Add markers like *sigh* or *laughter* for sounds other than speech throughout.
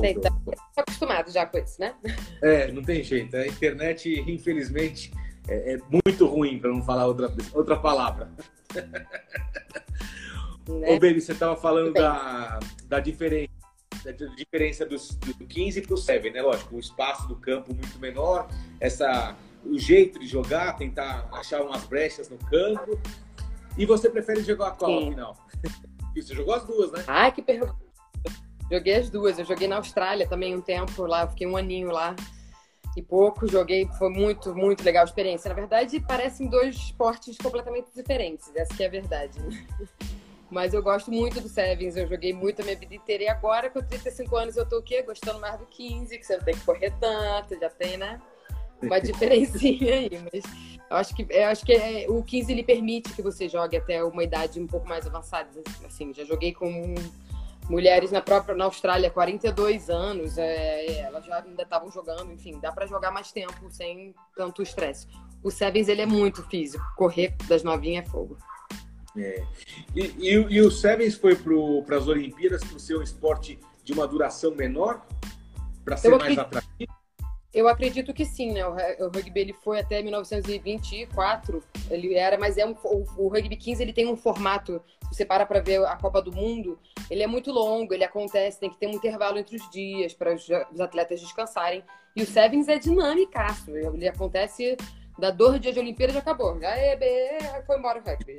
Sei, tá acostumado já com isso, né? *laughs* É, não tem jeito. A internet, infelizmente, é, é muito ruim, para não falar outra, outra palavra. *laughs* Né? Ô, Baby, você estava falando da, da diferença da diferença dos, do 15 para o 7, né? Lógico, o espaço do campo muito menor, essa, o jeito de jogar, tentar achar umas brechas no campo. E você prefere jogar qual Sim. final? *laughs* Você jogou as duas, né? Ai, que pergunta. Joguei as duas. Eu joguei na Austrália também um tempo lá, fiquei um aninho lá e pouco. Joguei, foi muito, muito legal a experiência. Na verdade, parecem dois esportes completamente diferentes, essa que é a verdade. *laughs* Mas eu gosto muito do Sevens, eu joguei muito a minha vida inteira. E agora, com 35 anos, eu tô o quê? Gostando mais do 15, que você não tem que correr tanto, já tem, né? Uma *laughs* diferencinha aí. Mas eu acho que, eu acho que é, o 15 ele permite que você jogue até uma idade um pouco mais avançada. Assim, já joguei com mulheres na própria na Austrália, 42 anos, é, elas já ainda estavam jogando, enfim, dá para jogar mais tempo sem tanto estresse. O Sevens ele é muito físico, correr das novinhas é fogo. É. E, e, e, o Sevens foi para as Olimpíadas por ser um esporte de uma duração menor? Para ser mais atrativo? Eu acredito que sim, né? O, rugby ele foi até 1924, ele era, mas é um, o, o, rugby 15 ele tem um formato. Você para para ver a Copa do Mundo, ele é muito longo, ele acontece, tem que ter um intervalo entre os dias para os, os atletas descansarem. E o Sevens é dinâmicaço, ele acontece da dor dia de Olimpíada já acabou. Já é, foi embora o rugby.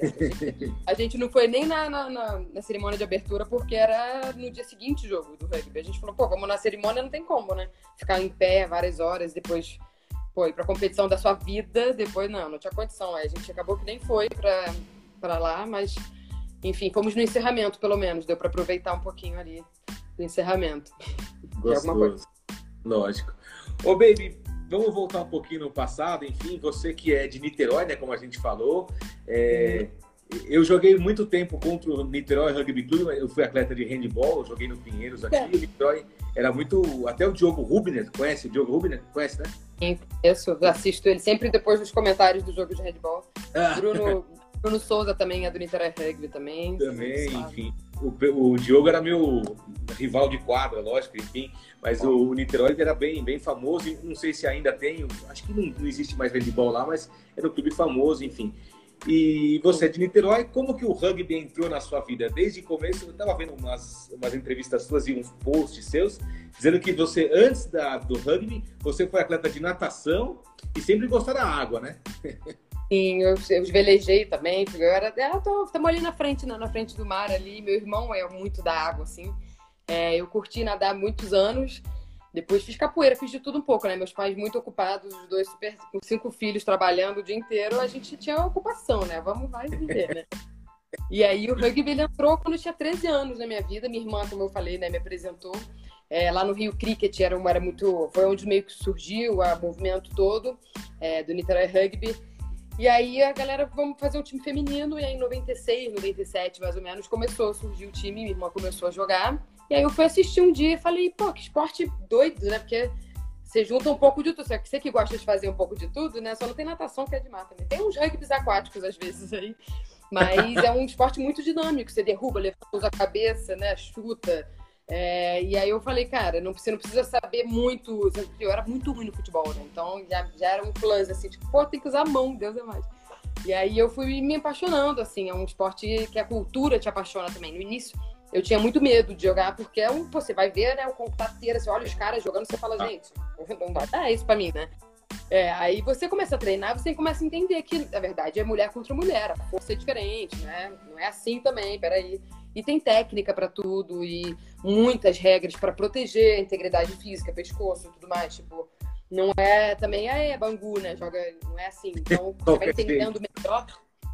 A gente não foi nem na, na, na, na, cerimônia de abertura porque era no dia seguinte o jogo do rugby. A gente falou, pô, vamos na cerimônia, não tem como, né? Ficar em pé várias horas, depois, pô, ir pra competição da sua vida, depois não, não tinha condição. Aí a gente acabou que nem foi pra, pra lá, mas enfim, fomos no encerramento, pelo menos. Deu para aproveitar um pouquinho ali do encerramento. Gostoso. Lógico. Ô, Baby, vamos voltar um pouquinho no passado, enfim, você que é de Niterói, né, como a gente falou, é, eu joguei muito tempo contra o Niterói Rugby Club, eu fui atleta de handball, joguei no Pinheiros aqui, é. o Niterói era muito, até o Diogo Rubner, conhece o Diogo Rubner? Conhece, né? Sim, conheço, assisto ele sempre depois dos comentários do jogo de handball. Ah. Bruno, *laughs* Bruno Souza também é do Niterói Rugby também. Também, enfim. O, o Diogo era meu rival de quadra, lógico, enfim. Mas o, o Niterói era bem, bem famoso, não sei se ainda tem, acho que não, não existe mais handball lá, mas era um clube famoso, enfim. E você é de Niterói, como que o rugby entrou na sua vida? Desde o começo, eu estava vendo umas, umas entrevistas suas e uns posts seus, dizendo que você, antes da, do rugby, você foi atleta de natação e sempre gostou da água, né? *laughs* Sim, eu, eu velejei também, era, eu tô, estamos ali na frente, na, na frente do mar ali, meu irmão é muito da água, assim, é, eu curti nadar muitos anos. Depois fiz capoeira, fiz de tudo um pouco, né? Meus pais muito ocupados, os dois super, com cinco filhos trabalhando o dia inteiro, a gente tinha ocupação, né? Vamos vai viver, né? E aí o rugby entrou quando eu tinha 13 anos na minha vida. Minha irmã, como eu falei, né, me apresentou. É, lá no Rio Cricket era, era muito. Foi onde meio que surgiu o movimento todo é, do Niterói Rugby. E aí a galera, vamos fazer um time feminino. E aí em 96, 97 mais ou menos, começou a surgir o time. Minha irmã começou a jogar. E aí eu fui assistir um dia e falei, pô, que esporte doido, né? Porque você junta um pouco de tudo. Você que gosta de fazer um pouco de tudo, né? Só não tem natação que é de mar também. Tem uns rugbys aquáticos às vezes aí. Mas é um esporte muito dinâmico. Você derruba, levanta a cabeça, né? Chuta. É, e aí eu falei, cara, não, você não precisa saber muito. Eu era muito ruim no futebol, né? Então já, já era um plus, assim, tipo, pô, tem que usar a mão, Deus é mais. E aí eu fui me apaixonando, assim, é um esporte que a cultura te apaixona também. No início, eu tinha muito medo de jogar, porque é um, você vai ver, né, o computateiro, você olha os caras jogando, você fala, gente, *laughs* não vai dar isso pra mim, né? É, aí você começa a treinar, você começa a entender que, na verdade, é mulher contra mulher, a força é diferente, né? Não é assim também, peraí. E tem técnica para tudo e muitas regras para proteger a integridade física, pescoço e tudo mais, tipo, não é também, ah, é bangu, né? Joga, não é assim. Então, *laughs* você vai entendendo melhor.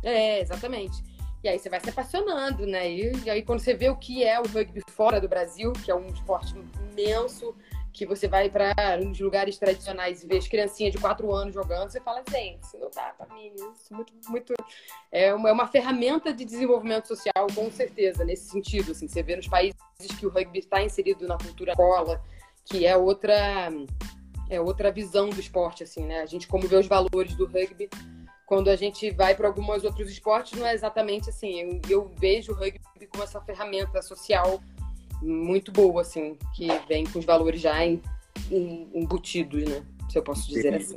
É, exatamente. E aí você vai se apaixonando, né? E, e, aí quando você vê o que é o rugby fora do Brasil, que é um esporte imenso, que você vai para uns lugares tradicionais e vê as criancinhas de quatro anos jogando, você fala, gente, isso não dá para mim, isso muito, muito... É uma, é uma ferramenta de desenvolvimento social, com certeza, nesse sentido, assim, você vê nos países que o rugby está inserido na cultura escola, que é outra é outra visão do esporte, assim, né? A gente como vê os valores do rugby quando a gente vai para alguns outros esportes, não é exatamente assim. Eu, eu, vejo o rugby como essa ferramenta social muito boa, assim, que vem com os valores já embutidos, né? Se eu posso dizer Entendi. assim.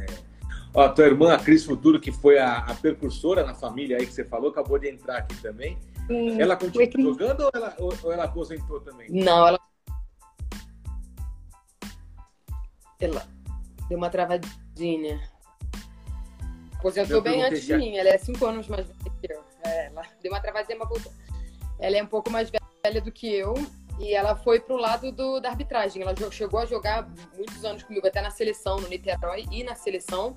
É. Ó, tua irmã, a Cris Futuro, que foi a, a, percursora na família aí que você falou, acabou de entrar aqui também. Hum, ela continua jogando ou ela, ou, ou ela aposentou também? Não, ela. Ela deu uma travadinha. Aposentou bem antes de mim. Ela é cinco anos mais velha que eu. É, ela deu uma travadinha, mas voltou. Ela é um pouco mais velha do que eu e ela foi pro lado do, da arbitragem. Ela chegou a jogar muitos anos comigo, até na seleção, no Niterói e na seleção.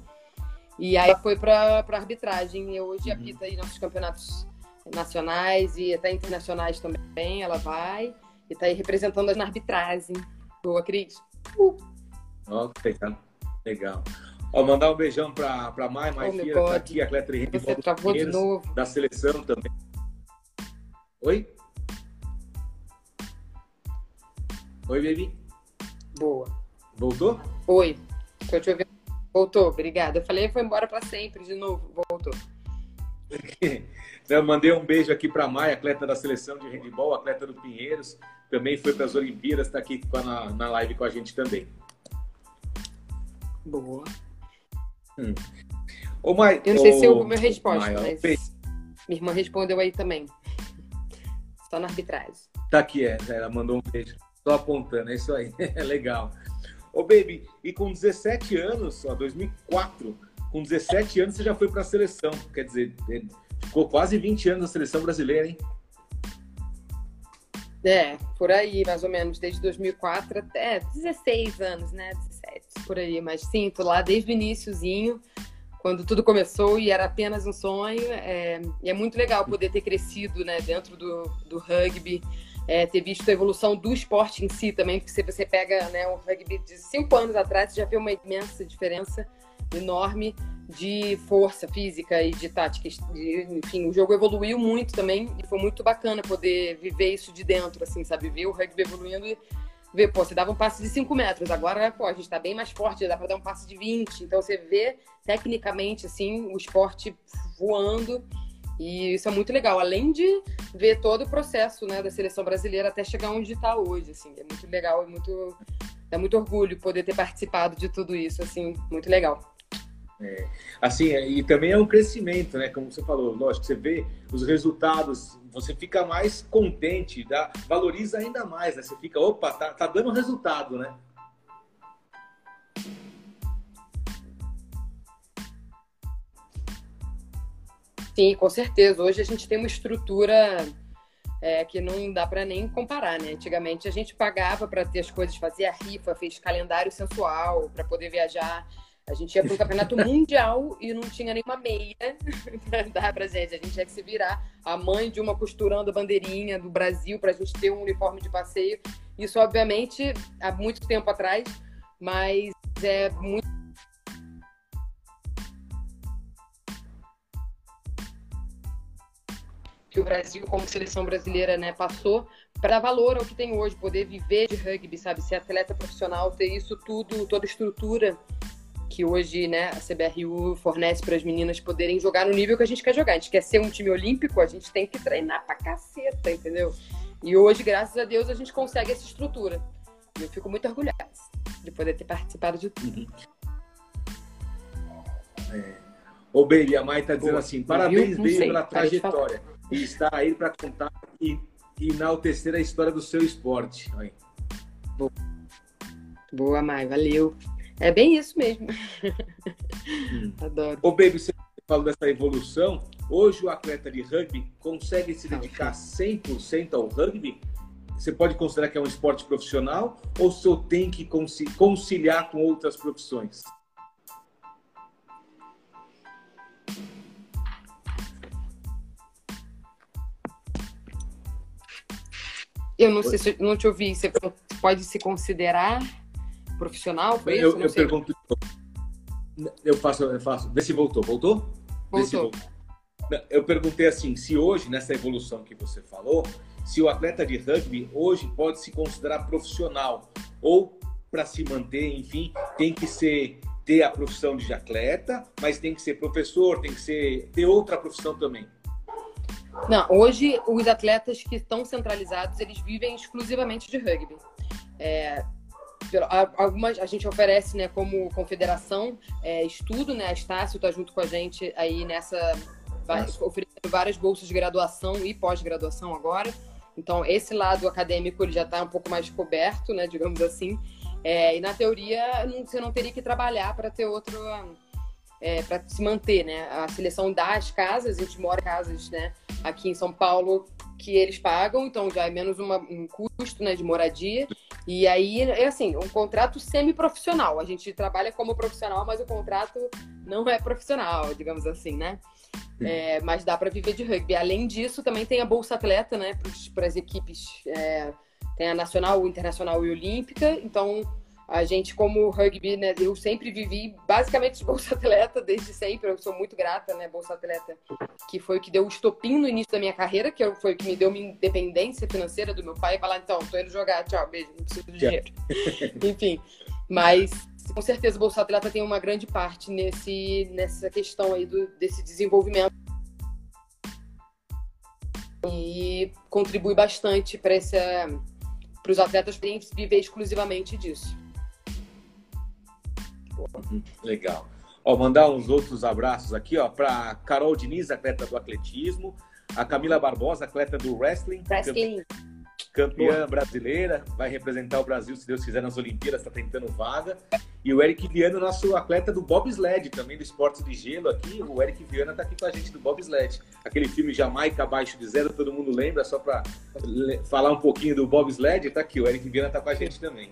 E aí foi para pra arbitragem. E hoje uhum. apita aí nossos campeonatos nacionais e até internacionais também. Ela vai e tá aí representando na arbitragem. Boa, Cris. Uh. Oh, legal. Legal. Ó, mandar um beijão pra, pra Mai, Mai oh, Fia, tá aqui, atleta de. Da seleção também. Oi? Oi, baby. Boa. Voltou? Oi. Tô te ouvindo. Voltou, obrigada. Eu falei, foi embora para sempre de novo. Voltou. *laughs* Eu mandei um beijo aqui para a Maia, atleta da seleção de handball, atleta do Pinheiros. Também foi para as Olimpíadas, está aqui na, na live com a gente também. Boa. Hum. Ô, Mai, eu não sei se eu ouvi a resposta, Maia, mas minha irmã respondeu aí também. Só na arbitragem. Tá aqui, é. Ela mandou um beijo. Só apontando, é isso aí. *laughs* É legal. Ô, Baby, e com 17 anos, ó, 2004, com 17 anos você já foi para a seleção. Quer dizer, é, ficou quase 20 anos na seleção brasileira, hein? É, por aí, mais ou menos, desde 2004 até 16 anos, né? 17, por aí. Mas sim, tô lá desde o iníciozinho, quando tudo começou e era apenas um sonho. É, e é muito legal poder ter crescido, né, dentro do, do rugby é, ter visto a evolução do esporte em si também, porque se você pega né, o rugby de cinco anos atrás, você já vê uma imensa diferença enorme de força física e de tática. enfim, o jogo evoluiu muito também e foi muito bacana poder viver isso de dentro, assim, sabe? Ver o rugby evoluindo e ver, pô, você dava um passe de 5 metros, agora, pô, a gente tá bem mais forte, dá para dar um passe de 20. Então você vê tecnicamente, assim, o esporte voando e isso é muito legal, além de ver todo o processo né, da seleção brasileira até chegar onde está hoje. Assim, é muito legal, é muito, é muito orgulho poder ter participado de tudo isso, assim, muito legal. É, assim, e também é um crescimento, né? Como você falou, lógico, você vê os resultados, você fica mais contente, dá, valoriza ainda mais, né? Você fica, opa, tá, tá dando resultado, né? Sim, com certeza. Hoje a gente tem uma estrutura é, que não dá para nem comparar, né? Antigamente a gente pagava para ter as coisas, fazia rifa, fez calendário sensual para poder viajar. A gente ia para um campeonato *laughs* mundial e não tinha nenhuma meia *laughs* para dar para gente. A gente tinha que se virar. A mãe de uma costurando bandeirinha do Brasil para a gente ter um uniforme de passeio. Isso, obviamente, há muito tempo atrás, mas é muito que o Brasil, como seleção brasileira, né, passou para dar valor ao que tem hoje, poder viver de rugby, sabe, ser atleta profissional, ter isso tudo, toda a estrutura que hoje, né, a CBRU fornece para as meninas poderem jogar no nível que a gente quer jogar. A gente quer ser um time olímpico, a gente tem que treinar pra caceta, entendeu? E hoje, graças a Deus, a gente consegue essa estrutura. E eu fico muito orgulhosa de poder ter participado de tudo. É. Ô, Baby, a Mai tá dizendo assim, parabéns, Baby, pela trajetória e está aí para contar e, e enaltecer a história do seu esporte. Aí. Boa, Boa Mai, valeu. É bem isso mesmo. Hum. Adoro. Ô, Baby, você falou dessa evolução. Hoje o atleta de rugby consegue se dedicar 100% ao rugby? Você pode considerar que é um esporte profissional ou só tem que conciliar com outras profissões? Eu não sei se não te ouvi. Você pode se considerar profissional? Eu, isso? eu pergunto. Eu faço, eu faço. Vê se voltou. Voltou? Voltou. Se voltou. Eu perguntei assim, se hoje, nessa evolução que você falou, se o atleta de rugby hoje pode se considerar profissional ou para se manter, enfim, tem que ser ter a profissão de atleta, mas tem que ser professor, tem que ser ter outra profissão também. Não, hoje os atletas que estão centralizados, eles vivem exclusivamente de rugby. É, algumas a gente oferece, né, como confederação, é, estudo, né, a Estácio está junto com a gente aí nessa, oferecendo várias bolsas de graduação e pós-graduação agora. Então, esse lado acadêmico ele já está um pouco mais coberto, né, digamos assim. É, e na teoria, não, você não teria que trabalhar para ter outro. É, para se manter, né? A seleção das casas, a gente mora em casas, né? Aqui em São Paulo, que eles pagam, então já é menos uma, um custo, né, de moradia. E aí, é assim, um contrato semi-profissional. A gente trabalha como profissional, mas o contrato não é profissional, digamos assim, né? É, mas dá para viver de rugby. Além disso, também tem a Bolsa Atleta, né, para as equipes. É, tem a Nacional, Internacional e Olímpica. Então, a gente, como rugby, né, eu sempre vivi basicamente de Bolsa Atleta, desde sempre. Eu sou muito grata, né, Bolsa Atleta, que foi o que deu o estopim no início da minha carreira, que foi o que me deu minha independência financeira do meu pai. Falar, então, tô indo jogar, tchau, beijo, não preciso de dinheiro. *laughs* Enfim, mas com certeza o Bolsa Atleta tem uma grande parte nesse, nessa questão aí do, desse desenvolvimento e contribui bastante para os atletas viver exclusivamente disso. Legal. Ó, mandar uns outros abraços aqui, ó, para Carol Diniz, atleta do atletismo, a Camila Barbosa, atleta do wrestling, wrestling. campeã brasileira, vai representar o Brasil, se Deus quiser, nas Olimpíadas, está tentando vaga. E o Eric Viana, nosso atleta do bobsled, também do esporte de gelo aqui. O Eric Viana está aqui com a gente do bobsled. Aquele filme Jamaica abaixo de zero, todo mundo lembra, só para falar um pouquinho do bobsled, tá aqui, o Eric Viana está com a gente também.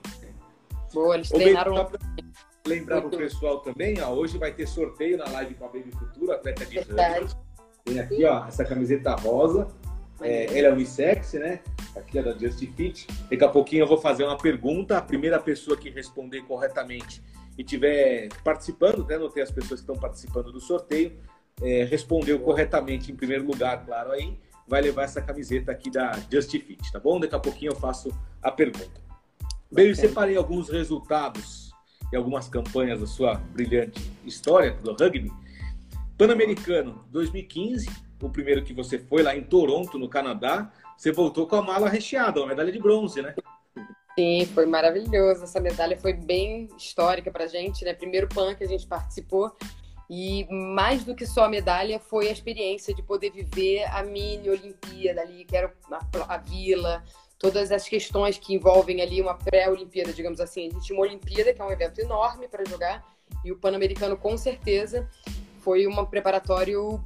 Boa, eles treinaram... Lembrar o pessoal também, ó, hoje vai ter sorteio na live com a Baby Futuro, atleta de rugby. Tem aqui, ó, essa camiseta rosa. É, ele é unissex, né? Aqui é da Just Fit. Daqui a pouquinho eu vou fazer uma pergunta. A primeira pessoa que responder corretamente e tiver participando, né? Não tem as pessoas que estão participando do sorteio, é, respondeu corretamente em primeiro lugar, claro, aí vai levar essa camiseta aqui da Just Fit, tá bom? Daqui a pouquinho eu faço a pergunta. Bem, eu separei alguns resultados e algumas campanhas da sua brilhante história do rugby. Pan-Americano 2015, o primeiro que você foi lá em Toronto, no Canadá, você voltou com a mala recheada, uma medalha de bronze, né? Sim, foi maravilhoso. Essa medalha foi bem histórica pra gente, né? Primeiro PAN que a gente participou. E mais do que só a medalha, foi a experiência de poder viver a mini Olimpíada ali, que era a, a vila, todas as questões que envolvem ali uma pré-Olimpíada, digamos assim. A gente tinha uma Olimpíada, que é um evento enorme para jogar, e o Pan-Americano, com certeza, foi um preparatório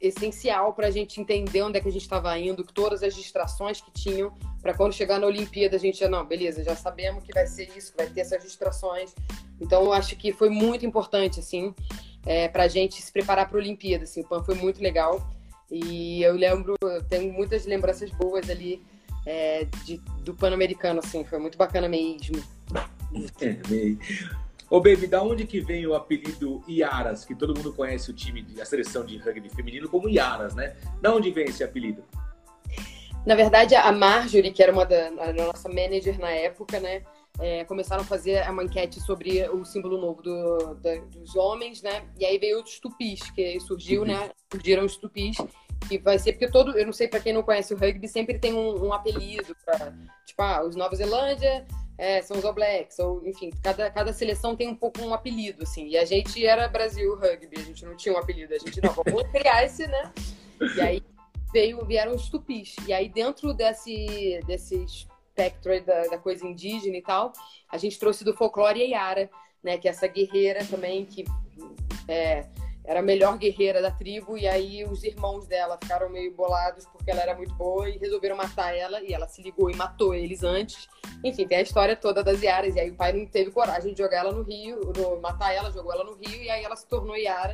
essencial para a gente entender onde é que a gente estava indo, todas as distrações que tinham, para quando chegar na Olimpíada a gente já, não, beleza, já sabemos que vai ser isso, que vai ter essas distrações. Então, eu acho que foi muito importante, assim, é, para a gente se preparar para a Olimpíada. Assim, o PAN foi muito legal. E eu lembro, eu tenho muitas lembranças boas ali é, de, do Pan-Americano, assim, foi muito bacana mesmo. É, Ô, Baby, da onde que vem o apelido Iaras, que todo mundo conhece o time, a seleção de rugby feminino como Iaras, né? Da onde vem esse apelido? Na verdade, a Marjorie, que era uma da a nossa manager na época, né? É, começaram a fazer uma enquete sobre o símbolo novo do, da, dos homens, né? E aí veio os tupis, que surgiu, né? Surgiram os tupis que vai ser, porque todo, eu não sei para quem não conhece o rugby, sempre tem um, um apelido para, tipo, ah, os Nova Zelândia é, são os All Blacks, ou enfim, cada, cada seleção tem um pouco um apelido, assim, e a gente era Brasil Rugby, a gente não tinha um apelido, a gente não, vamos *laughs* criar esse, né? E aí veio, vieram os tupis, e aí dentro desse, desse espectro da, da coisa indígena e tal, a gente trouxe do folclore a Yara, né, que é essa guerreira também que é, era a melhor guerreira da tribo, e aí os irmãos dela ficaram meio bolados porque ela era muito boa e resolveram matar ela, e ela se ligou e matou eles antes. Enfim, tem a história toda das Yaras, e aí o pai não teve coragem de jogar ela no rio, no, matar ela, jogou ela no rio, e aí ela se tornou Yara,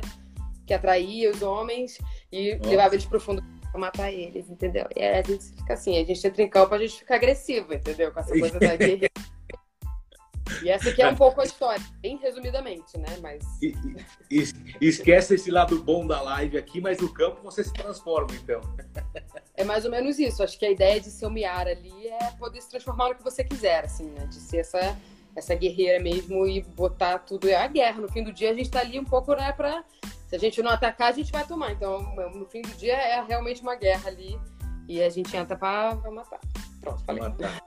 que atraía os homens e Nossa. levava eles pro fundo pra matar eles, entendeu? E aí a gente fica assim, a gente entra em campo, a gente fica agressivo, entendeu? Com essa coisa da *laughs* guerreira. E essa aqui é um pouco a história, bem resumidamente, né? Mas. E, e, esquece esse lado bom da live aqui, mas no campo você se transforma, então. É mais ou menos isso. Acho que a ideia de ser o Miara ali é poder se transformar no que você quiser, assim, né? De ser essa, essa guerreira mesmo e botar tudo. É a guerra. No fim do dia, a gente tá ali um pouco, né, pra. Se a gente não atacar, a gente vai tomar. Então, no fim do dia, é realmente uma guerra ali. E a gente entra para matar. Pronto, falei. Matar.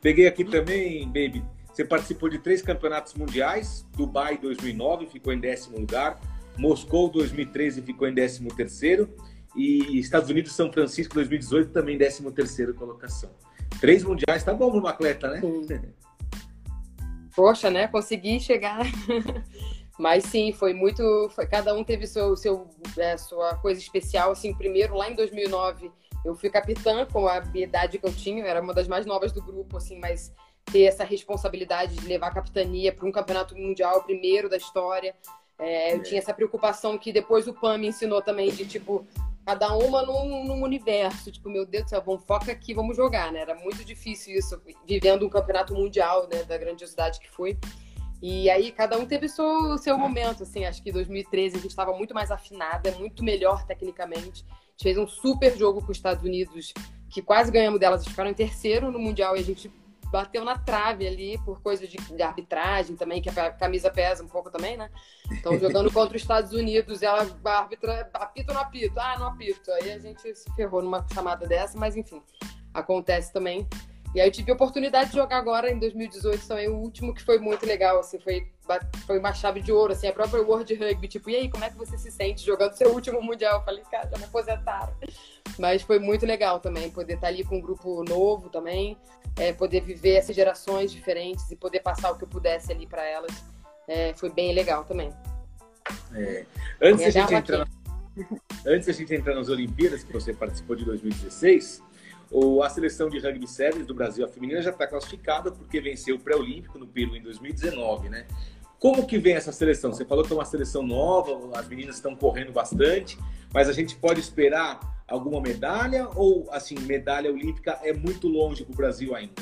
Peguei aqui também, Baby. Você participou de três campeonatos mundiais. Dubai 2009, ficou em décimo lugar. Moscou 2013, ficou em décimo terceiro. E Estados Unidos São Francisco 2018, também décimo terceiro colocação. Três mundiais, tá bom para um atleta, né? Sim. Poxa, né? Consegui chegar. *laughs* Mas sim, foi muito. Foi, cada um teve seu, seu, é, sua coisa especial. Assim, primeiro, lá em 2009, eu fui capitã com a idade que eu tinha, eu era uma das mais novas do grupo, assim, mas ter essa responsabilidade de levar a capitania para um campeonato mundial, primeiro da história. É, eu tinha essa preocupação que depois o PAN me ensinou também de tipo cada uma num, num, universo. Tipo, meu Deus do céu, vamos foca aqui, vamos jogar, né? Era muito difícil isso, vivendo um campeonato mundial, né? Da grandiosidade que foi. E aí cada um teve o seu, seu momento, assim. Acho que em 2013 a gente estava muito mais afinada, muito melhor tecnicamente. A gente fez um super jogo com os Estados Unidos, que quase ganhamos delas. Eles ficaram em terceiro no Mundial e a gente bateu na trave ali por coisa de, de, arbitragem também, que a camisa pesa um pouco também, né? Então, jogando contra os Estados Unidos, ela a árbitra apita ou não apito? Ah, não apito. Aí a gente se ferrou numa chamada dessa, mas enfim, acontece também. E aí eu tive a oportunidade de jogar agora em 2018 também, o último que foi muito legal, assim, foi, foi uma chave de ouro, assim, a própria World Rugby, tipo, e aí, como é que você se sente jogando seu último Mundial? Eu falei, cara, já me aposentaram. Mas foi muito legal também, poder estar ali com um grupo novo também, é, poder viver essas gerações diferentes e poder passar o que eu pudesse ali para elas, é, foi bem legal também. É. Antes, a gente entrar, *laughs* antes a gente entrar nas Olimpíadas, que você participou de 2016, ou a seleção de rugby sevens do Brasil, a feminina, já está classificada porque venceu o pré-olímpico no Peru em 2019, né? Como que vem essa seleção? Você falou que é uma seleção nova, as meninas estão correndo bastante, mas a gente pode esperar alguma medalha ou, assim, medalha olímpica é muito longe para o Brasil ainda?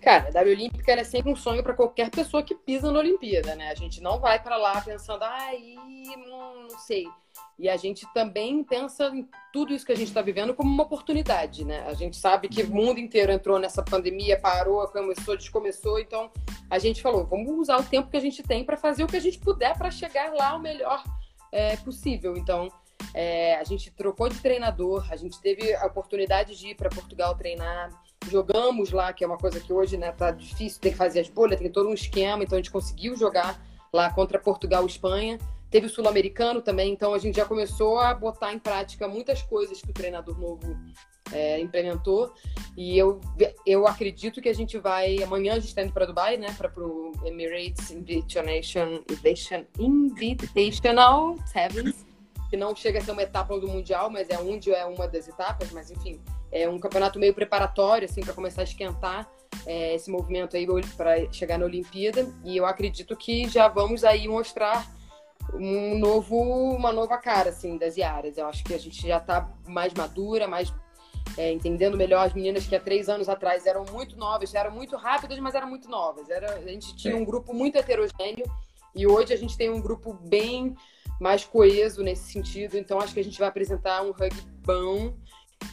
Cara, a olímpica é sempre um sonho para qualquer pessoa que pisa na Olimpíada, né? A gente não vai para lá pensando, ai, não, não sei e a gente também pensa em tudo isso que a gente está vivendo como uma oportunidade, né? A gente sabe que o mundo inteiro entrou nessa pandemia, parou, começou, descomeçou, então a gente falou, vamos usar o tempo que a gente tem para fazer o que a gente puder para chegar lá o melhor é, possível. Então, é, a gente trocou de treinador, a gente teve a oportunidade de ir para Portugal treinar, jogamos lá, que é uma coisa que hoje né, tá difícil, tem que fazer as bolhas, tem todo um esquema, então a gente conseguiu jogar lá contra Portugal e Espanha. Teve o sul-americano também, então a gente já começou a botar em prática muitas coisas que o treinador novo é, implementou. E eu, eu acredito que a gente vai. Amanhã a gente está indo para Dubai, né? Para o Emirates Invitation, Invitational Sevens, que não chega a ser uma etapa do Mundial, mas é onde é uma das etapas, mas enfim, é um campeonato meio preparatório, assim, para começar a esquentar. É, esse movimento aí para chegar na Olimpíada e eu acredito que já vamos aí mostrar um novo, uma nova cara, assim, das Iaras. Eu acho que a gente já está mais madura, mais é, entendendo melhor as meninas que há três anos atrás eram muito novas, eram muito rápidas, mas eram muito novas. Era, a gente tinha um grupo muito heterogêneo e hoje a gente tem um grupo bem mais coeso nesse sentido. Então acho que a gente vai apresentar um rugby bom.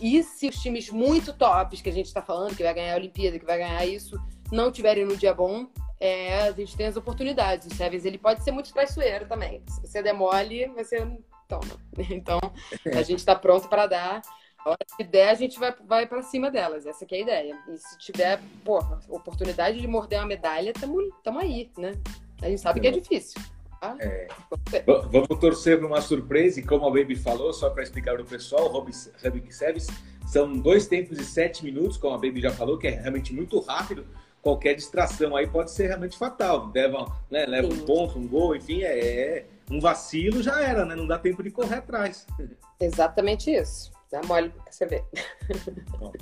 E se os times muito tops que a gente está falando, que vai ganhar a Olimpíada, que vai ganhar isso, não tiverem no dia bom, é, a gente tem as oportunidades. O Sevens ele pode ser muito traiçoeiro também. Se você demole, você toma. *laughs* Então, a gente está pronto para dar. A hora que der, a gente vai, vai para cima delas. Essa é a ideia. E se tiver, porra, oportunidade de morder uma medalha, tamo, aí, né? A gente sabe que é difícil. Tá? É. Vamos torcer para uma surpresa, e como a Baby falou, só para explicar para o pessoal, o Rubik Service são dois tempos e sete minutos, como a Baby já falou, que é realmente muito rápido qualquer distração aí pode ser realmente fatal. Leva, né, leva um ponto, um gol, enfim, é, é, um vacilo já era, né? Não dá tempo de correr atrás. *laughs* Exatamente isso. Dá mole pra você ver. Bom,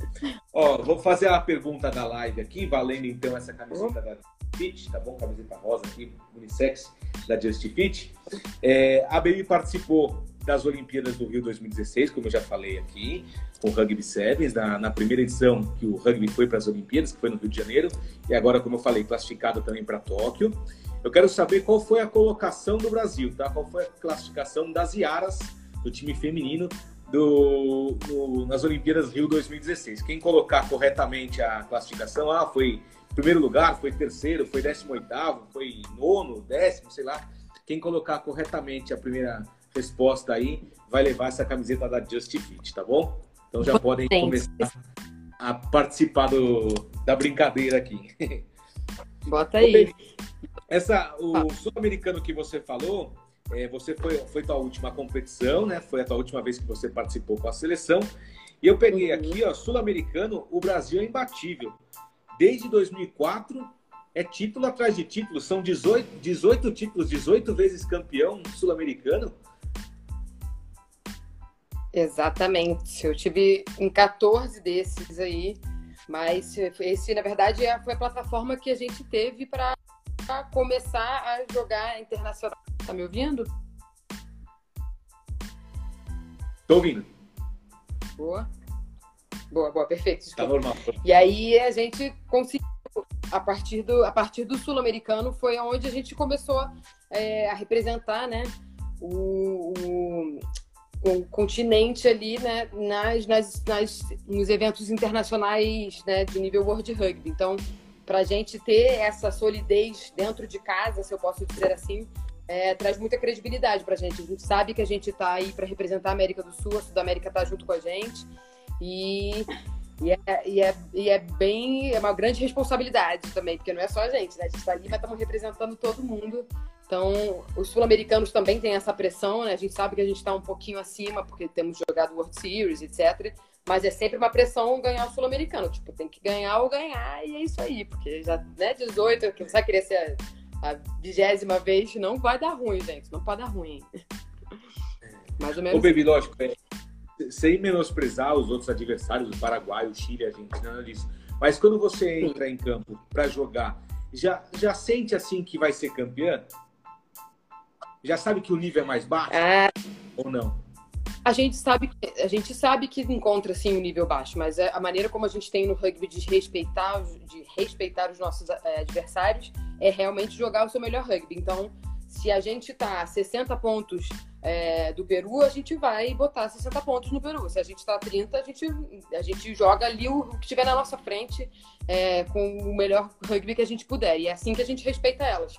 ó, vou fazer a pergunta da live aqui, valendo então essa camiseta da Fit, tá bom? Camiseta rosa aqui, unissex da Just Fit. É, a Baby participou das Olimpíadas do Rio 2016, como eu já falei aqui, com o Rugby Sevens, na, na primeira edição que o rugby foi para as Olimpíadas, que foi no Rio de Janeiro, e agora, como eu falei, classificado também para Tóquio. Eu quero saber qual foi a colocação do Brasil, tá? Qual foi a classificação das Iaras, do time feminino, do, no, nas Olimpíadas Rio 2016. Quem colocar corretamente a classificação, ah, foi primeiro lugar, foi terceiro, foi décimo oitavo, foi nono, décimo, sei lá. Quem colocar corretamente a primeira resposta aí vai levar essa camiseta da Just Fit, tá bom? Então já podem começar a participar do, da brincadeira aqui. *laughs* Bota aí. Essa, o sul-americano que você falou, é, você foi, foi tua última competição, né? Foi a tua última vez que você participou com a seleção. E eu peguei uhum. aqui, ó, sul-americano, o Brasil é imbatível. Desde 2004 é título atrás de título, são 18, 18 títulos, 18 vezes campeão sul-americano. Exatamente. Eu tive em 14 desses aí, mas esse, na verdade, é, foi a plataforma que a gente teve para começar a jogar internacional. Tá me ouvindo? Tô ouvindo. Boa. Boa, boa, perfeito. Tá normal. E aí a gente conseguiu, a partir do, a partir do sul-americano, foi onde a gente começou é, a representar, né? O, o, o continente ali, né, nas, nas, nas, nos eventos internacionais né, de nível World Rugby. Então, para a gente ter essa solidez dentro de casa, se eu posso dizer assim, é, traz muita credibilidade para a gente. A gente sabe que a gente está aí para representar a América do Sul, a Sudamérica está junto com a gente. E, e, é, e, é, e é bem. É uma grande responsabilidade também, porque não é só a gente, né? A gente está ali, mas estamos representando todo mundo então, os sul-americanos também têm essa pressão, né? A gente sabe que a gente está um pouquinho acima, porque temos jogado World Series, etc. Mas é sempre uma pressão ganhar o sul-americano. Tipo, tem que ganhar ou ganhar, e é isso aí. Porque já, né, 18, que você vai querer ser a vigésima vez, não vai dar ruim, gente. Não pode dar ruim. *laughs* Mais ou menos. Ô, Baby, lógico, é, sem menosprezar os outros adversários, o Paraguai, o Chile, a gente nada disso. Mas quando você entra Sim. em campo para jogar, já, já sente assim que vai ser campeã? Já sabe que o nível é mais baixo? É... Ou não? A gente sabe que a gente sabe que encontra sim um nível baixo, mas é a maneira como a gente tem no rugby de respeitar, de respeitar os nossos é, adversários é realmente jogar o seu melhor rugby. Então, se a gente tá a 60 pontos é, do Peru, a gente vai botar 60 pontos no Peru. Se a gente tá a 30, a gente, a gente joga ali o, o que estiver na nossa frente é, com o melhor rugby que a gente puder. E é assim que a gente respeita elas.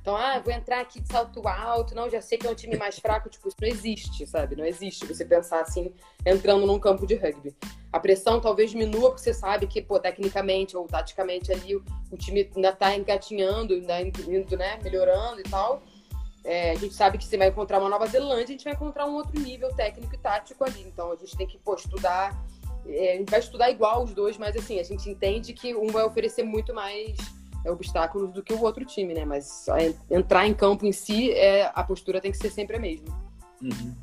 Então, ah, vou entrar aqui de salto alto, não, já sei que é um time mais fraco, tipo, isso não existe, sabe? Não existe você pensar assim, entrando num campo de rugby. A pressão talvez diminua, porque você sabe que, pô, tecnicamente ou taticamente ali o, o time ainda tá engatinhando, ainda indo, né, melhorando e tal. É, a gente sabe que você vai encontrar uma Nova Zelândia, a gente vai encontrar um outro nível técnico e tático ali. Então, a gente tem que, pô, estudar. É, a gente vai estudar igual os dois, mas assim, a gente entende que um vai oferecer muito mais é, obstáculos do que o outro time, né? Mas entrar em campo em si, é, a postura tem que ser sempre a mesma. Uhum.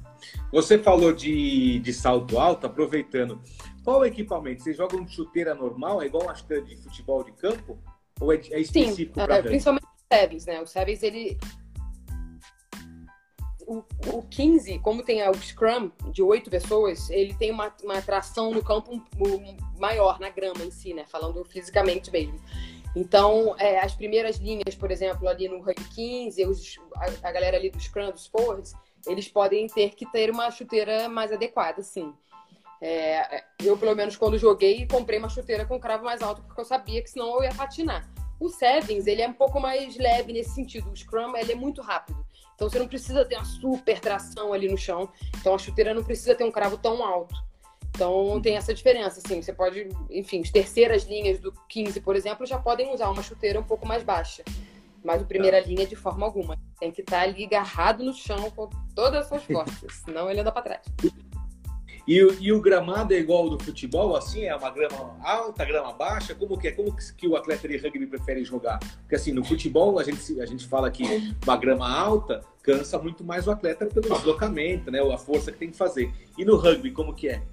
Você falou de, de salto alto, aproveitando. Qual o equipamento? Vocês jogam de chuteira normal? É igual uma chuteira de futebol de campo? Ou é, é específico para é, Principalmente o Sevens, né? O Sevens, ele... O, o 15, como tem o Scrum de oito pessoas, ele tem uma, uma tração no campo maior, na grama em si, né? Falando fisicamente mesmo. Então, é, as primeiras linhas, por exemplo, ali no Rugby 15, os, a, a, galera ali dos Scrum, dos Forwards, eles podem ter que ter uma chuteira mais adequada, sim. É, eu, pelo menos, quando joguei, comprei uma chuteira com cravo mais alto, porque eu sabia que senão eu ia patinar. O Sevens, ele é um pouco mais leve nesse sentido. O Scrum, ele é muito rápido. Então, você não precisa ter uma super tração ali no chão. Então, a chuteira não precisa ter um cravo tão alto. Então tem essa diferença, assim, você pode, enfim, as terceiras linhas do 15, por exemplo, já podem usar uma chuteira um pouco mais baixa. Mas o primeira linha, de forma alguma, tem que estar ali agarrado no chão com todas as suas forças, senão ele anda para trás. E, e, o gramado é igual ao do futebol, assim? É uma grama alta, grama baixa? Como que é? Como que o atleta de rugby prefere jogar? Porque assim, no futebol a gente, a gente fala que uma grama alta cansa muito mais o atleta pelo deslocamento, né? A força que tem que fazer. E no rugby, como que é?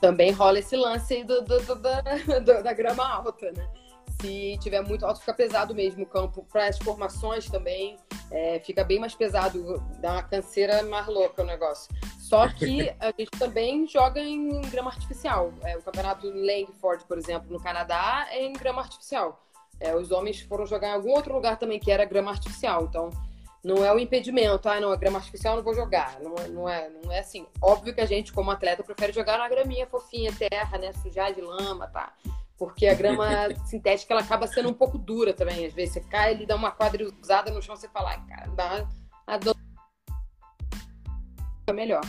Também rola esse lance do, do, *laughs* do da grama alta, né? Se tiver muito alto, fica pesado mesmo o campo. Para as formações também, é, fica bem mais pesado, dá uma canseira mais louca o negócio. Só que a gente também joga em grama artificial. É, o campeonato em Langford, por exemplo, no Canadá, é em grama artificial. É, os homens foram jogar em algum outro lugar também que era grama artificial. Então, não é o impedimento, ah, não, a grama artificial não vou jogar. Não, é, não, é, não é assim. Óbvio que a gente, como atleta, prefere jogar na graminha fofinha, terra, né? Sujar de lama, tá? Porque a grama sintética ela acaba sendo um pouco dura também. Às vezes você cai, ele dá uma quadrilzada no chão, você fala, ai, cara, dá a dor melhor.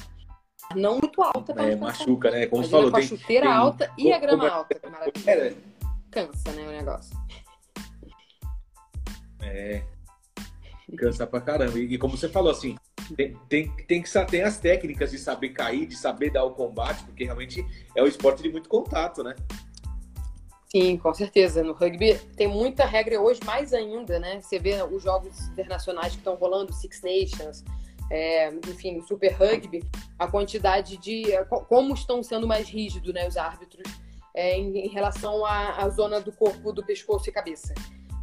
Não muito alta, é, machuca, né? Como você falou, com a chuteira tem... alta e a grama alta, que é maravilhoso. Cansa, né, o negócio. É. Cansa pra caramba. E, e como você falou, assim, tem, tem, tem que tem as técnicas de saber cair, de saber dar o combate, porque realmente é um esporte de muito contato, né? Sim, com certeza. No rugby tem muita regra hoje, mais ainda, né? Você vê os jogos internacionais que estão rolando, Six Nations, é, enfim, o Super Rugby, a quantidade de. como estão sendo mais rígidos né, os árbitros é, em, em, relação à, à zona do corpo, do pescoço e cabeça.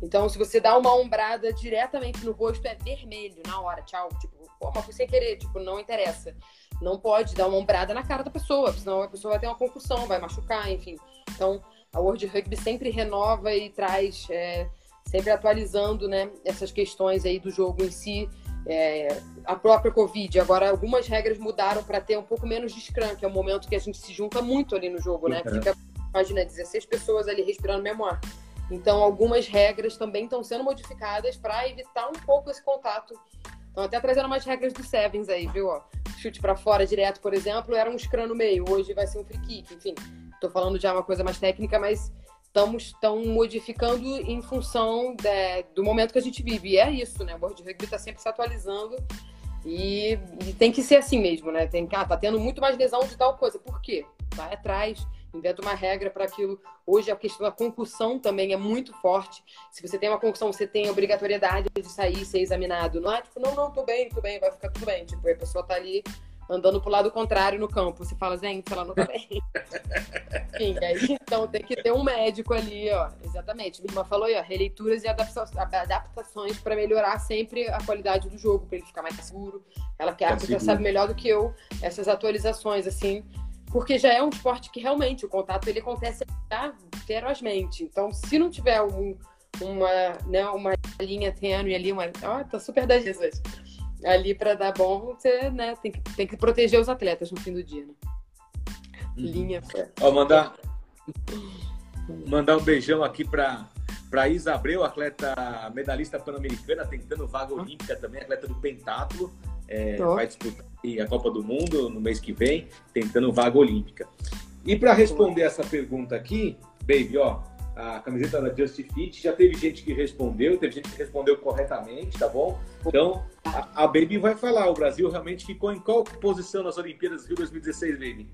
Então, se você dá uma ombrada diretamente no rosto, é vermelho na hora, tchau. Tipo, foi sem querer, tipo, não interessa. Não pode dar uma ombrada na cara da pessoa, senão a pessoa vai ter uma concussão, vai machucar, enfim. Então, a World Rugby sempre renova e traz, é, sempre atualizando né, essas questões aí do jogo em si. É, a própria Covid, agora algumas regras mudaram para ter um pouco menos de scrum, que é o momento que a gente se junta muito ali no jogo, né? Fica, imagina, 16 pessoas ali respirando mesmo ar. Então, algumas regras também estão sendo modificadas para evitar um pouco esse contato. Estão até trazendo umas regras do Sevens aí, viu? chute para fora direto, por exemplo, era um scrum no meio, hoje vai ser um free kick, enfim. Estou falando já uma coisa mais técnica, mas estamos estão modificando em função de, do momento que a gente vive. E é isso, né? O World Rugby está sempre se atualizando e, e, tem que ser assim mesmo, né? Tem que, ah, tá tendo muito mais lesão de tal coisa. Por quê? Vai atrás, inventa uma regra para aquilo. Hoje a questão da concussão também é muito forte. Se você tem uma concussão, você tem a obrigatoriedade de sair, ser examinado. Não é tipo, não, não, tô bem, tô bem, vai ficar tudo bem. Tipo, a pessoa tá ali andando pro lado contrário no campo. Você fala, gente, ela não tá bem. *laughs* Enfim, aí então tem que ter um médico ali, ó. Exatamente. Minha irmã falou aí, ó, releituras e adaptações para melhorar sempre a qualidade do jogo, para ele ficar mais seguro. Ela quer, a já sabe melhor do que eu essas atualizações, assim, porque já é um esporte que realmente o contato ele acontece ferozmente. Então, se não tiver um, uma, né, uma linha tênue ali, uma, ó, tá super das Jesus ali para dar bom, você né, tem, que, tem que proteger os atletas no fim do dia. Né? Uhum. Linha. Ó, mandar, mandar um beijão aqui para para Isa Abreu, atleta medalhista pan-americana, tentando vaga olímpica também, atleta do pentatlo, é, vai disputar a Copa do Mundo no mês que vem, tentando vaga olímpica. E para responder essa pergunta aqui, baby, ó, a camiseta da Just Fit. Já teve gente que respondeu, teve gente que respondeu corretamente, tá bom? Então, a, a Baby vai falar. O Brasil realmente ficou em qual posição nas Olimpíadas Rio 2016, Baby?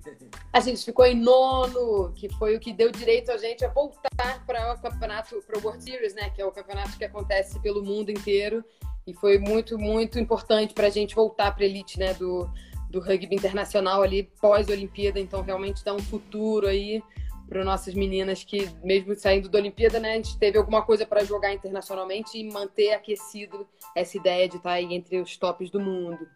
A gente ficou em nono, que foi o que deu direito a gente a voltar para o campeonato, para o World Series, né? Que é o campeonato que acontece pelo mundo inteiro. E foi muito, muito importante para a gente voltar para a elite, né? Do, do rugby internacional ali pós-Olimpíada. Então, realmente dá um futuro aí para nossas meninas que, mesmo saindo da Olimpíada, né, a gente teve alguma coisa para jogar internacionalmente e manter aquecido essa ideia de estar tá aí entre os tops do mundo.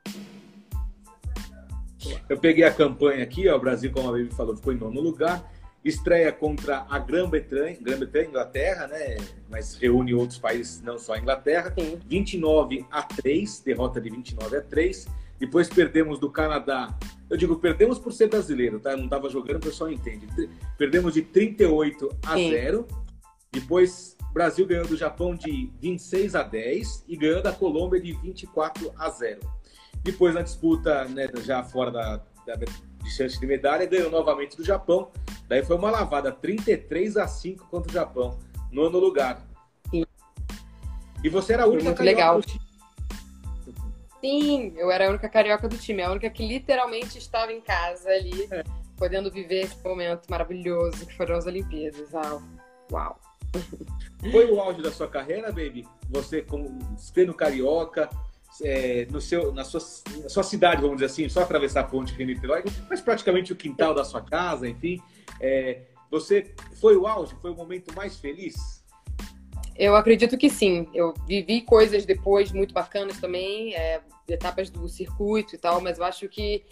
Eu peguei a campanha aqui, ó, o Brasil, como a Baby falou, ficou em nono lugar. Estreia contra a Grã-Bretanha, Grã-Bretanha, Inglaterra, né? Mas reúne outros países, não só a Inglaterra. Sim. 29 a 3, derrota de 29 a 3. Depois perdemos do Canadá. Eu digo, perdemos por ser brasileiro, tá? Não estava jogando, o pessoal entende. Perdemos de 38 a Sim. 0. Depois, Brasil ganhou do Japão de 26 a 10 e ganhou da Colômbia de 24 a 0. Depois, na disputa, né, já fora da, da de chance de medalha, ganhou novamente do Japão. Daí foi uma lavada, 33 a 5 contra o Japão, nono lugar. Sim. E você era a única muito legal. Sim, eu era a única carioca do time, a única que literalmente estava em casa ali, é. podendo viver esse momento maravilhoso que foram as Olimpíadas. Uau! *laughs* Foi o auge da sua carreira, baby? Você como sendo carioca, é, no seu, na, sua, na sua cidade, vamos dizer assim, só atravessar a ponte Rio Niterói, mas praticamente o quintal da sua casa, enfim. É, você foi o auge? Foi o momento mais feliz? Eu acredito que sim. Eu vivi coisas depois muito bacanas também, é, etapas do circuito e tal, mas eu acho que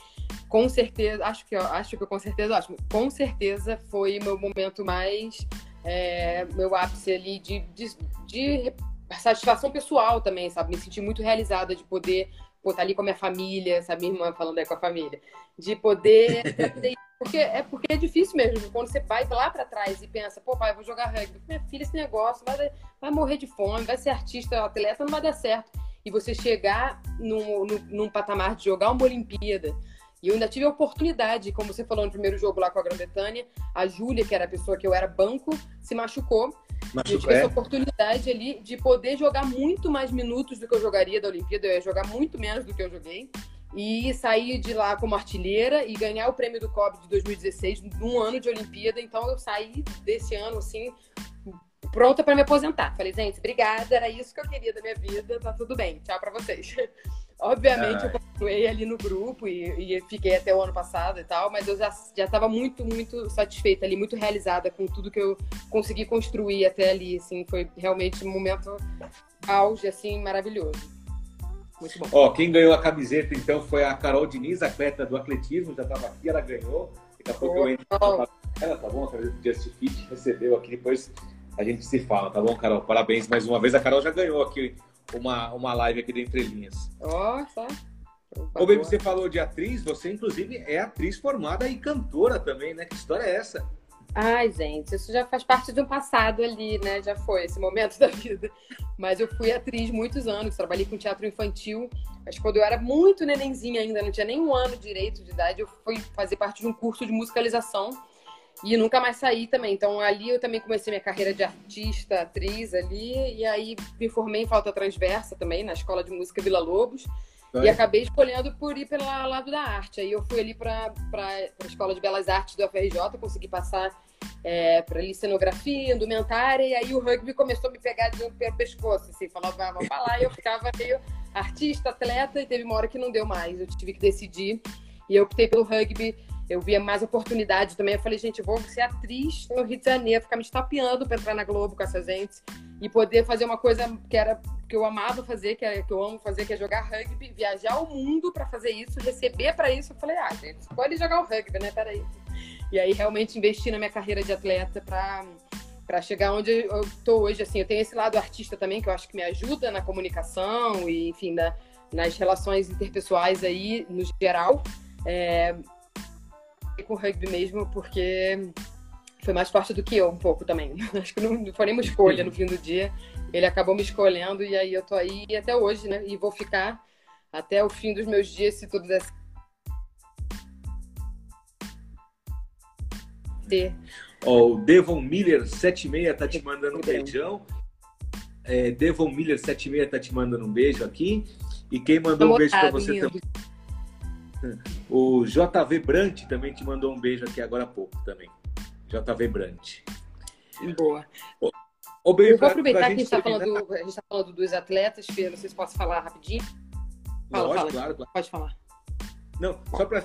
com certeza, acho que acho que com certeza, acho, com certeza foi meu momento mais é, meu ápice ali de, de, de, satisfação pessoal também, sabe? Me senti muito realizada de poder estar ali com a minha família, sabe? Minha irmã falando aí com a família, de poder *laughs* Porque é porque é difícil mesmo. Quando você vai lá para trás e pensa, pô, pai, eu vou jogar rugby. Minha filha, esse negócio vai, vai morrer de fome, vai ser artista, atleta, não vai dar certo. E você chegar num, num, num patamar de jogar uma Olimpíada. E eu ainda tive a oportunidade, como você falou no primeiro jogo lá com a Grã-Bretanha, a Júlia, que era a pessoa que eu era banco, se machucou. Machucou, eu tive é? essa oportunidade ali de poder jogar muito mais minutos do que eu jogaria da Olimpíada. Eu ia jogar muito menos do que eu joguei e sair de lá como artilheira e ganhar o prêmio do COB de 2016 num ano de Olimpíada. Então eu saí desse ano assim pronta para me aposentar. Falei, gente, obrigada, era isso que eu queria da minha vida, tá tudo bem, tchau para vocês. *laughs* Obviamente eu continuei ali no grupo e, e, fiquei até o ano passado e tal, mas eu já já estava muito muito satisfeita ali, muito realizada com tudo que eu consegui construir até ali, assim, foi realmente um momento auge assim maravilhoso. Muito bom. Ó, quem ganhou a camiseta então foi a Carol Diniz, atleta do atletismo, já estava aqui, ela ganhou. Daqui a pouco eu entro ela, tá bom? A Just Fit recebeu aqui, depois a gente se fala, tá bom, Carol? Parabéns mais uma vez. A Carol já ganhou aqui uma, uma live aqui do Entre Linhas. Nossa! Ô, Baby, você falou de atriz, você inclusive é atriz formada e cantora também, né? Que história é essa? Ai, gente, isso já faz parte de um passado ali, né? Já foi esse momento *laughs* da vida. Mas eu fui atriz muitos anos, trabalhei com teatro infantil. Mas quando eu era muito nenenzinha ainda, não tinha nem um ano direito de idade, eu fui fazer parte de um curso de musicalização e nunca mais saí também. Então ali eu também comecei minha carreira de artista, atriz ali, e aí me formei em falta transversa também na Escola de Música Vila Lobos. E acabei escolhendo por ir pelo lado da arte. Aí eu fui ali para a Escola de Belas Artes do UFRJ, consegui passar é, para cenografia, indumentária, e aí o rugby começou a me pegar de pelo pescoço, assim, falava, vamos lá, e eu ficava meio artista, atleta, e teve uma hora que não deu mais, eu tive que decidir, e eu optei pelo rugby, eu via mais oportunidade também, eu falei, gente, vou ser atriz no Rio de Janeiro, ficar me estapeando para entrar na Globo com essa gente, e poder fazer uma coisa que era que eu amava fazer, que, é, que eu amo fazer, que é jogar rugby, viajar o mundo para fazer isso, receber para isso, eu falei, ah, gente, pode jogar o rugby, né, peraí. E aí realmente investi na minha carreira de atleta para para chegar onde eu estou hoje. Assim, eu tenho esse lado artista também que eu acho que me ajuda na comunicação e enfim na, nas relações interpessoais aí no geral. É, com o rugby mesmo porque foi mais forte do que eu um pouco também. *laughs* Acho que não, foi nenhuma escolha no fim do dia. Ele acabou me escolhendo e aí eu tô aí até hoje, né? E vou ficar até o fim dos meus dias se tudo der certo ter. Ó, o Devon Miller 76 tá te mandando um beijão. É, Devon Miller 76 tá te mandando um beijo aqui. E quem mandou um beijo para você também. O JV Brant também te mandou um beijo aqui agora há pouco também. JV Brant. Boa. Ô, bem, Eu vou aproveitar que a gente está falando, tá falando dos atletas, Fê, não sei se posso falar rapidinho. Fala, Lógico, fala. Claro, claro. Pode falar. Não, só para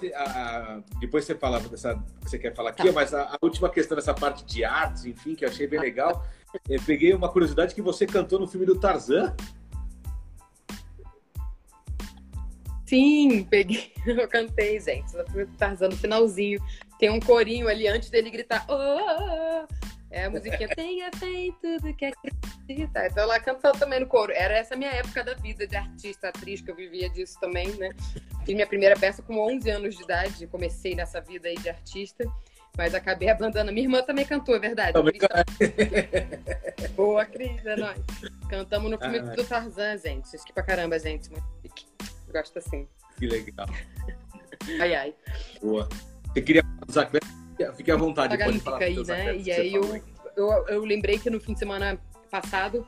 depois você falar dessa que você quer falar aqui, tá. mas a, a, última questão dessa parte de artes, enfim, que eu achei bem legal. Eu peguei uma curiosidade que você cantou no filme do Tarzan. Sim, peguei. *laughs* Eu cantei, gente. No filme do Tarzan, no finalzinho. Tem um corinho ali antes dele gritar. Oh. É a musiquinha Tenha feito tudo que acredita. Então ela cantou também no coro. Era essa minha época da vida de artista, atriz, que eu vivia disso também, né? Fiz minha primeira peça com 11 anos de idade. Comecei nessa vida aí de artista. Mas acabei abandonando. Minha irmã também cantou, é verdade. Cris, *laughs* Boa, Cris, é nóis. Cantamos no filme ah, do Tarzan, gente. Acho que pra caramba, gente. Eu gosto assim. Que legal. *laughs* Ai, ai. Boa. Você queria usar Fique à vontade. Pode falar aí, né? E aí eu, eu, eu lembrei que no fim de semana passado.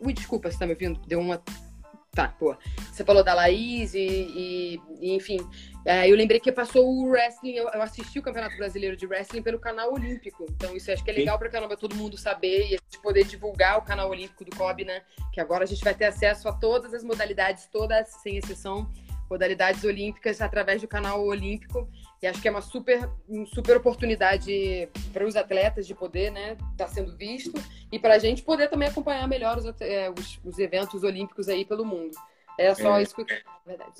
Ui, desculpa, você tá me ouvindo? Deu uma. Tá, pô. Você falou da Laís e, e, e enfim. É, eu lembrei que passou o wrestling, eu, eu, assisti o Campeonato Brasileiro de Wrestling pelo canal Olímpico. Então, isso acho que é legal para caramba todo mundo saber e a gente poder divulgar o canal Olímpico do COB, né? Que agora a gente vai ter acesso a todas as modalidades, todas, sem exceção, modalidades olímpicas através do canal Olímpico. E acho que é uma super, super oportunidade para os atletas de poder estar né, tá sendo visto e para a gente poder também acompanhar melhor os, é, os, os, eventos olímpicos aí pelo mundo. É só é, isso que eu verdade.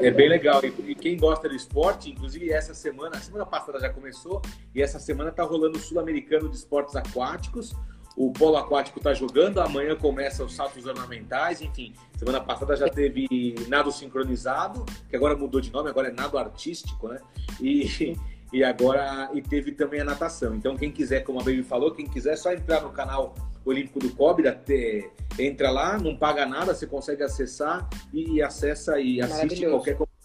É bem legal. E, e, quem gosta do esporte, inclusive essa semana, a semana passada já começou, e essa semana está rolando o Sul-Americano de Esportes Aquáticos o polo aquático está jogando, amanhã começa os saltos ornamentais, enfim. Semana passada já teve nado sincronizado, que agora mudou de nome, agora é nado artístico, né? E, *laughs* e agora e teve também a natação. Então, quem quiser, como a Baby falou, quem quiser, é só entrar no canal Olímpico do Cobre, até, entra lá, não paga nada, você consegue acessar e acessa e assiste qualquer competição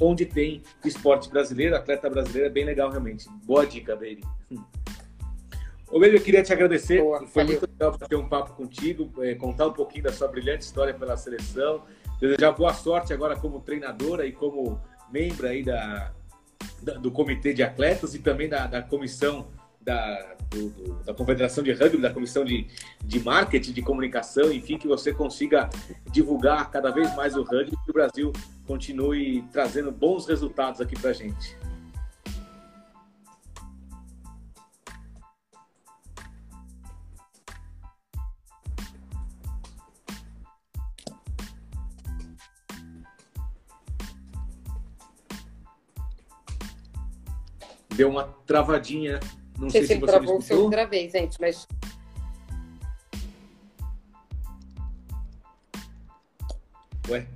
onde tem esporte brasileiro, atleta brasileiro, é bem legal realmente. Boa dica, Baby. Ô, Baby, eu queria te agradecer. Boa, Foi valeu. muito legal ter um papo contigo, é, contar um pouquinho da sua brilhante história pela seleção. Desejar boa sorte agora como treinadora e como membro aí da, da do comitê de atletas e também da, da comissão da, do, do, da Confederação de Rugby, da Comissão de, de Marketing, de Comunicação, enfim, que você consiga divulgar cada vez mais o rugby e que o Brasil continue trazendo bons resultados aqui para a gente. Deu uma travadinha não sei, sei se, ele você travou seu outra vez, gente, mas. Ué,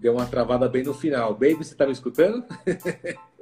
deu uma travada bem no final. Baby, você tá me escutando? *laughs*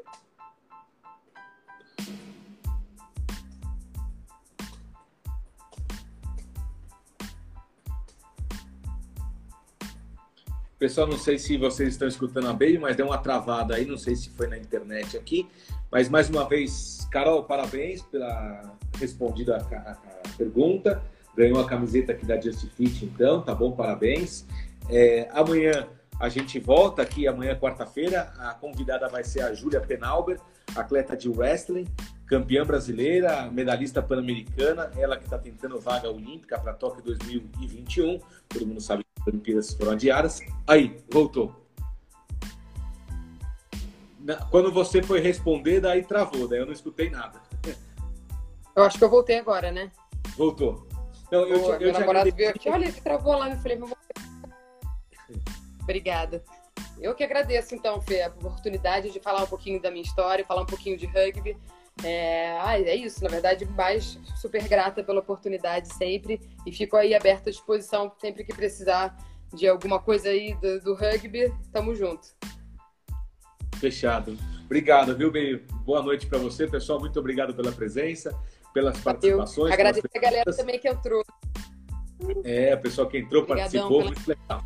Pessoal, não sei se vocês estão escutando a Baby, mas deu uma travada aí, não sei se foi na internet aqui. Mas mais uma vez, Carol, parabéns pela respondida a, pergunta. Ganhou a camiseta aqui da Just Fit, então, tá bom? Parabéns. É, amanhã a gente volta aqui, amanhã, quarta-feira. A convidada vai ser a Júlia Penalber, atleta de wrestling, campeã brasileira, medalhista pan-americana, ela que está tentando vaga olímpica para Tóquio 2021. Todo mundo sabe Olimpíadas foram adiadas. Aí, voltou. Quando você foi responder, daí travou, daí eu não escutei nada. Eu acho que eu voltei agora, né? Voltou. Então, eu, Pô, te, eu meu namorado veio aqui, olha, travou lá, eu falei, meu Obrigada. Eu que agradeço, então, Fê, a oportunidade de falar um pouquinho da minha história, falar um pouquinho de rugby. É, ah, é isso, na verdade, mais super grata pela oportunidade sempre e fico aí aberta à disposição sempre que precisar de alguma coisa aí do, do rugby, tamo junto. Fechado. Obrigado, viu, bem? Boa noite para você, pessoal. Muito obrigado pela presença, pelas participações. Eu agradeço a galera também que entrou. É, a pessoa que entrou, Obrigadão participou, pela... muito legal.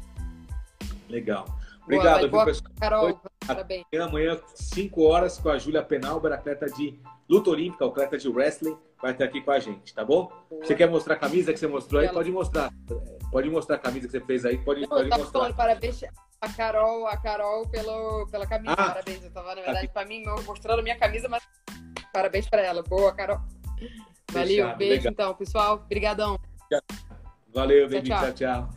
Legal. Obrigado, boa, viu, pessoal? Carol, parabéns. Amanhã, 5 horas, com a Júlia Penalber, atleta de luta olímpica, atleta de wrestling, vai estar aqui com a gente, tá bom? Boa. Você quer mostrar a camisa que você mostrou aí? Pode mostrar. Pode mostrar a camisa que você fez aí, pode, Não, pode eu mostrar. Falando, parabéns a Carol, a Carol pelo, pela camisa, ah, parabéns. Eu tava, na verdade, para mim, mostrando a minha camisa, mas parabéns para ela. Boa, Carol. Valeu, Fechado, beijo legal. então, pessoal. Obrigadão. Valeu, beijo, tchau, tchau. tchau.